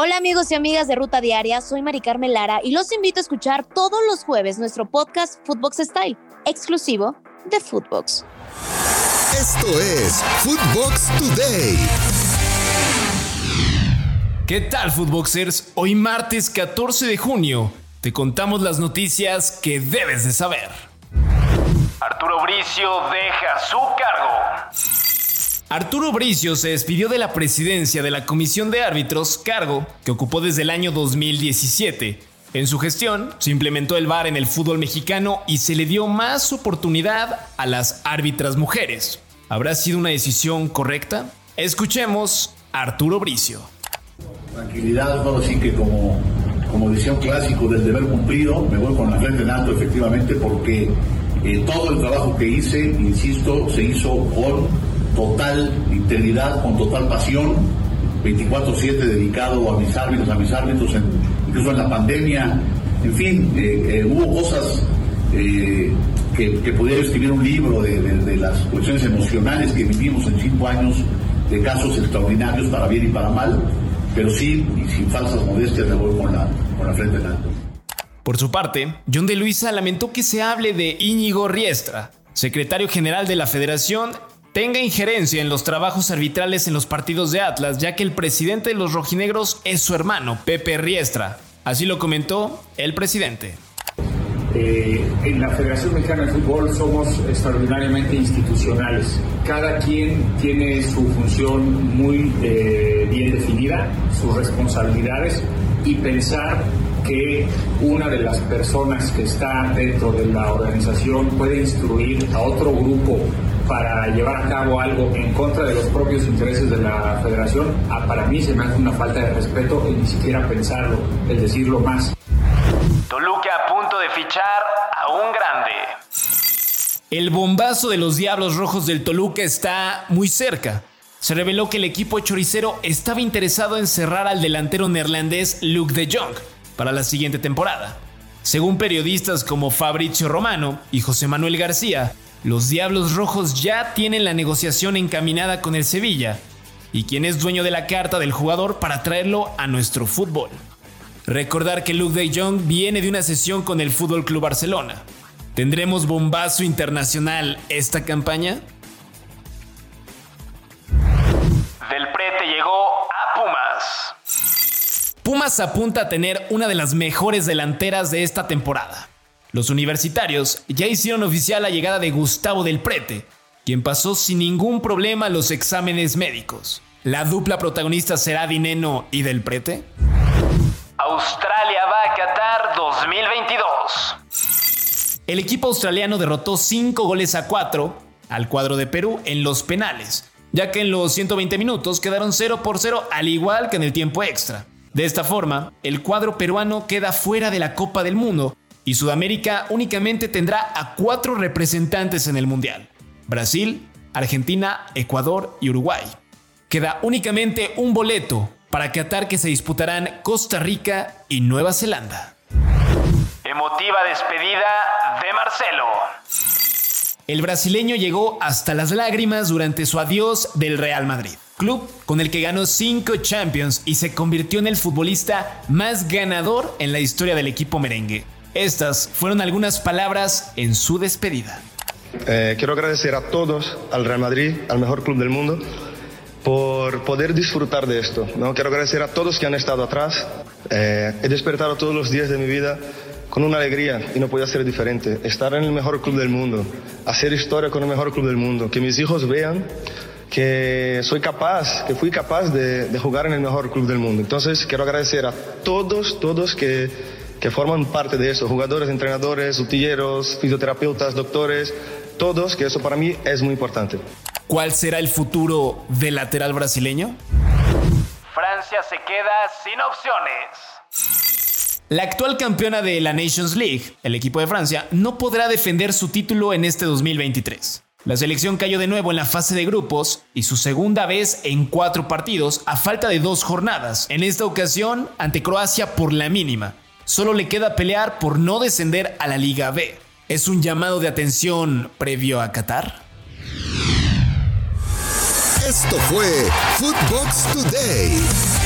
Hola amigos y amigas de Ruta Diaria, soy Mari Carmen Lara y los invito a escuchar todos los jueves nuestro podcast Footbox Style, exclusivo de Footbox. Esto es Footbox Today. ¿Qué tal, Footboxers? Hoy martes 14 de junio te contamos las noticias que debes de saber. Arturo Bricio deja su cargo. Arturo Bricio se despidió de la presidencia de la Comisión de Árbitros, cargo que ocupó desde el año 2017. En su gestión, se implementó el VAR en el fútbol mexicano y se le dio más oportunidad a las árbitras mujeres. ¿Habrá sido una decisión correcta? Escuchemos a Arturo Bricio. Tranquilidad, todo así que como, como decía un clásico del deber cumplido, me voy con la frente en alto efectivamente porque eh, todo el trabajo que hice, insisto, se hizo con total integridad, con total pasión, 24/7 dedicado a mis árbitros, a mis árbitros, incluso en la pandemia, en fin, eh, eh, hubo cosas eh, que, que, escribir un libro de, las cuestiones emocionales que vivimos en cinco años de casos extraordinarios para bien y para mal, pero sí, y sin falsas modestias, me voy con la, con la frente en alto. Por su parte, John de Luisa lamentó que se hable de Íñigo Riestra, secretario general de la federación tenga injerencia en los trabajos arbitrales en los partidos de Atlas, ya que el presidente de los rojinegros es su hermano, Pepe Riestra. Así lo comentó el presidente. Eh, en la Federación Mexicana de Fútbol somos extraordinariamente institucionales. Cada quien tiene su función muy eh, bien definida, sus responsabilidades y pensar que una de las personas que está dentro de la organización puede instruir a otro grupo para llevar a cabo algo en contra de los propios intereses de la federación, ah, para mí se me hace una falta de respeto el ni siquiera pensarlo, el decirlo más. Toluca a punto de fichar a un grande. El bombazo de los Diablos Rojos del Toluca está muy cerca. Se reveló que el equipo choricero estaba interesado en cerrar al delantero neerlandés Luke de Jong para la siguiente temporada. Según periodistas como Fabrizio Romano y José Manuel García, los Diablos Rojos ya tienen la negociación encaminada con el Sevilla y quien es dueño de la carta del jugador para traerlo a nuestro fútbol. Recordar que Luke de Jong viene de una sesión con el Fútbol Club Barcelona. ¿Tendremos bombazo internacional esta campaña? Del Prete llegó a Pumas. Pumas apunta a tener una de las mejores delanteras de esta temporada. Los universitarios ya hicieron oficial la llegada de Gustavo del Prete, quien pasó sin ningún problema los exámenes médicos. ¿La dupla protagonista será Dineno y del Prete? Australia va a Qatar 2022. El equipo australiano derrotó 5 goles a 4 al cuadro de Perú en los penales, ya que en los 120 minutos quedaron 0 por 0 al igual que en el tiempo extra. De esta forma, el cuadro peruano queda fuera de la Copa del Mundo y Sudamérica únicamente tendrá a cuatro representantes en el Mundial. Brasil, Argentina, Ecuador y Uruguay. Queda únicamente un boleto para Qatar que se disputarán Costa Rica y Nueva Zelanda. Emotiva despedida de Marcelo. El brasileño llegó hasta las lágrimas durante su adiós del Real Madrid, club con el que ganó cinco Champions y se convirtió en el futbolista más ganador en la historia del equipo merengue. Estas fueron algunas palabras en su despedida. Eh, quiero agradecer a todos, al Real Madrid, al mejor club del mundo, por poder disfrutar de esto. ¿no? Quiero agradecer a todos que han estado atrás. Eh, he despertado todos los días de mi vida con una alegría y no podía ser diferente. Estar en el mejor club del mundo, hacer historia con el mejor club del mundo, que mis hijos vean que soy capaz, que fui capaz de, de jugar en el mejor club del mundo. Entonces quiero agradecer a todos, todos que que forman parte de eso, jugadores, entrenadores, utilleros, fisioterapeutas, doctores, todos, que eso para mí es muy importante. ¿Cuál será el futuro del lateral brasileño? Francia se queda sin opciones. La actual campeona de la Nations League, el equipo de Francia, no podrá defender su título en este 2023. La selección cayó de nuevo en la fase de grupos y su segunda vez en cuatro partidos a falta de dos jornadas, en esta ocasión ante Croacia por la mínima. Solo le queda pelear por no descender a la Liga B. ¿Es un llamado de atención previo a Qatar? Esto fue Footbox Today.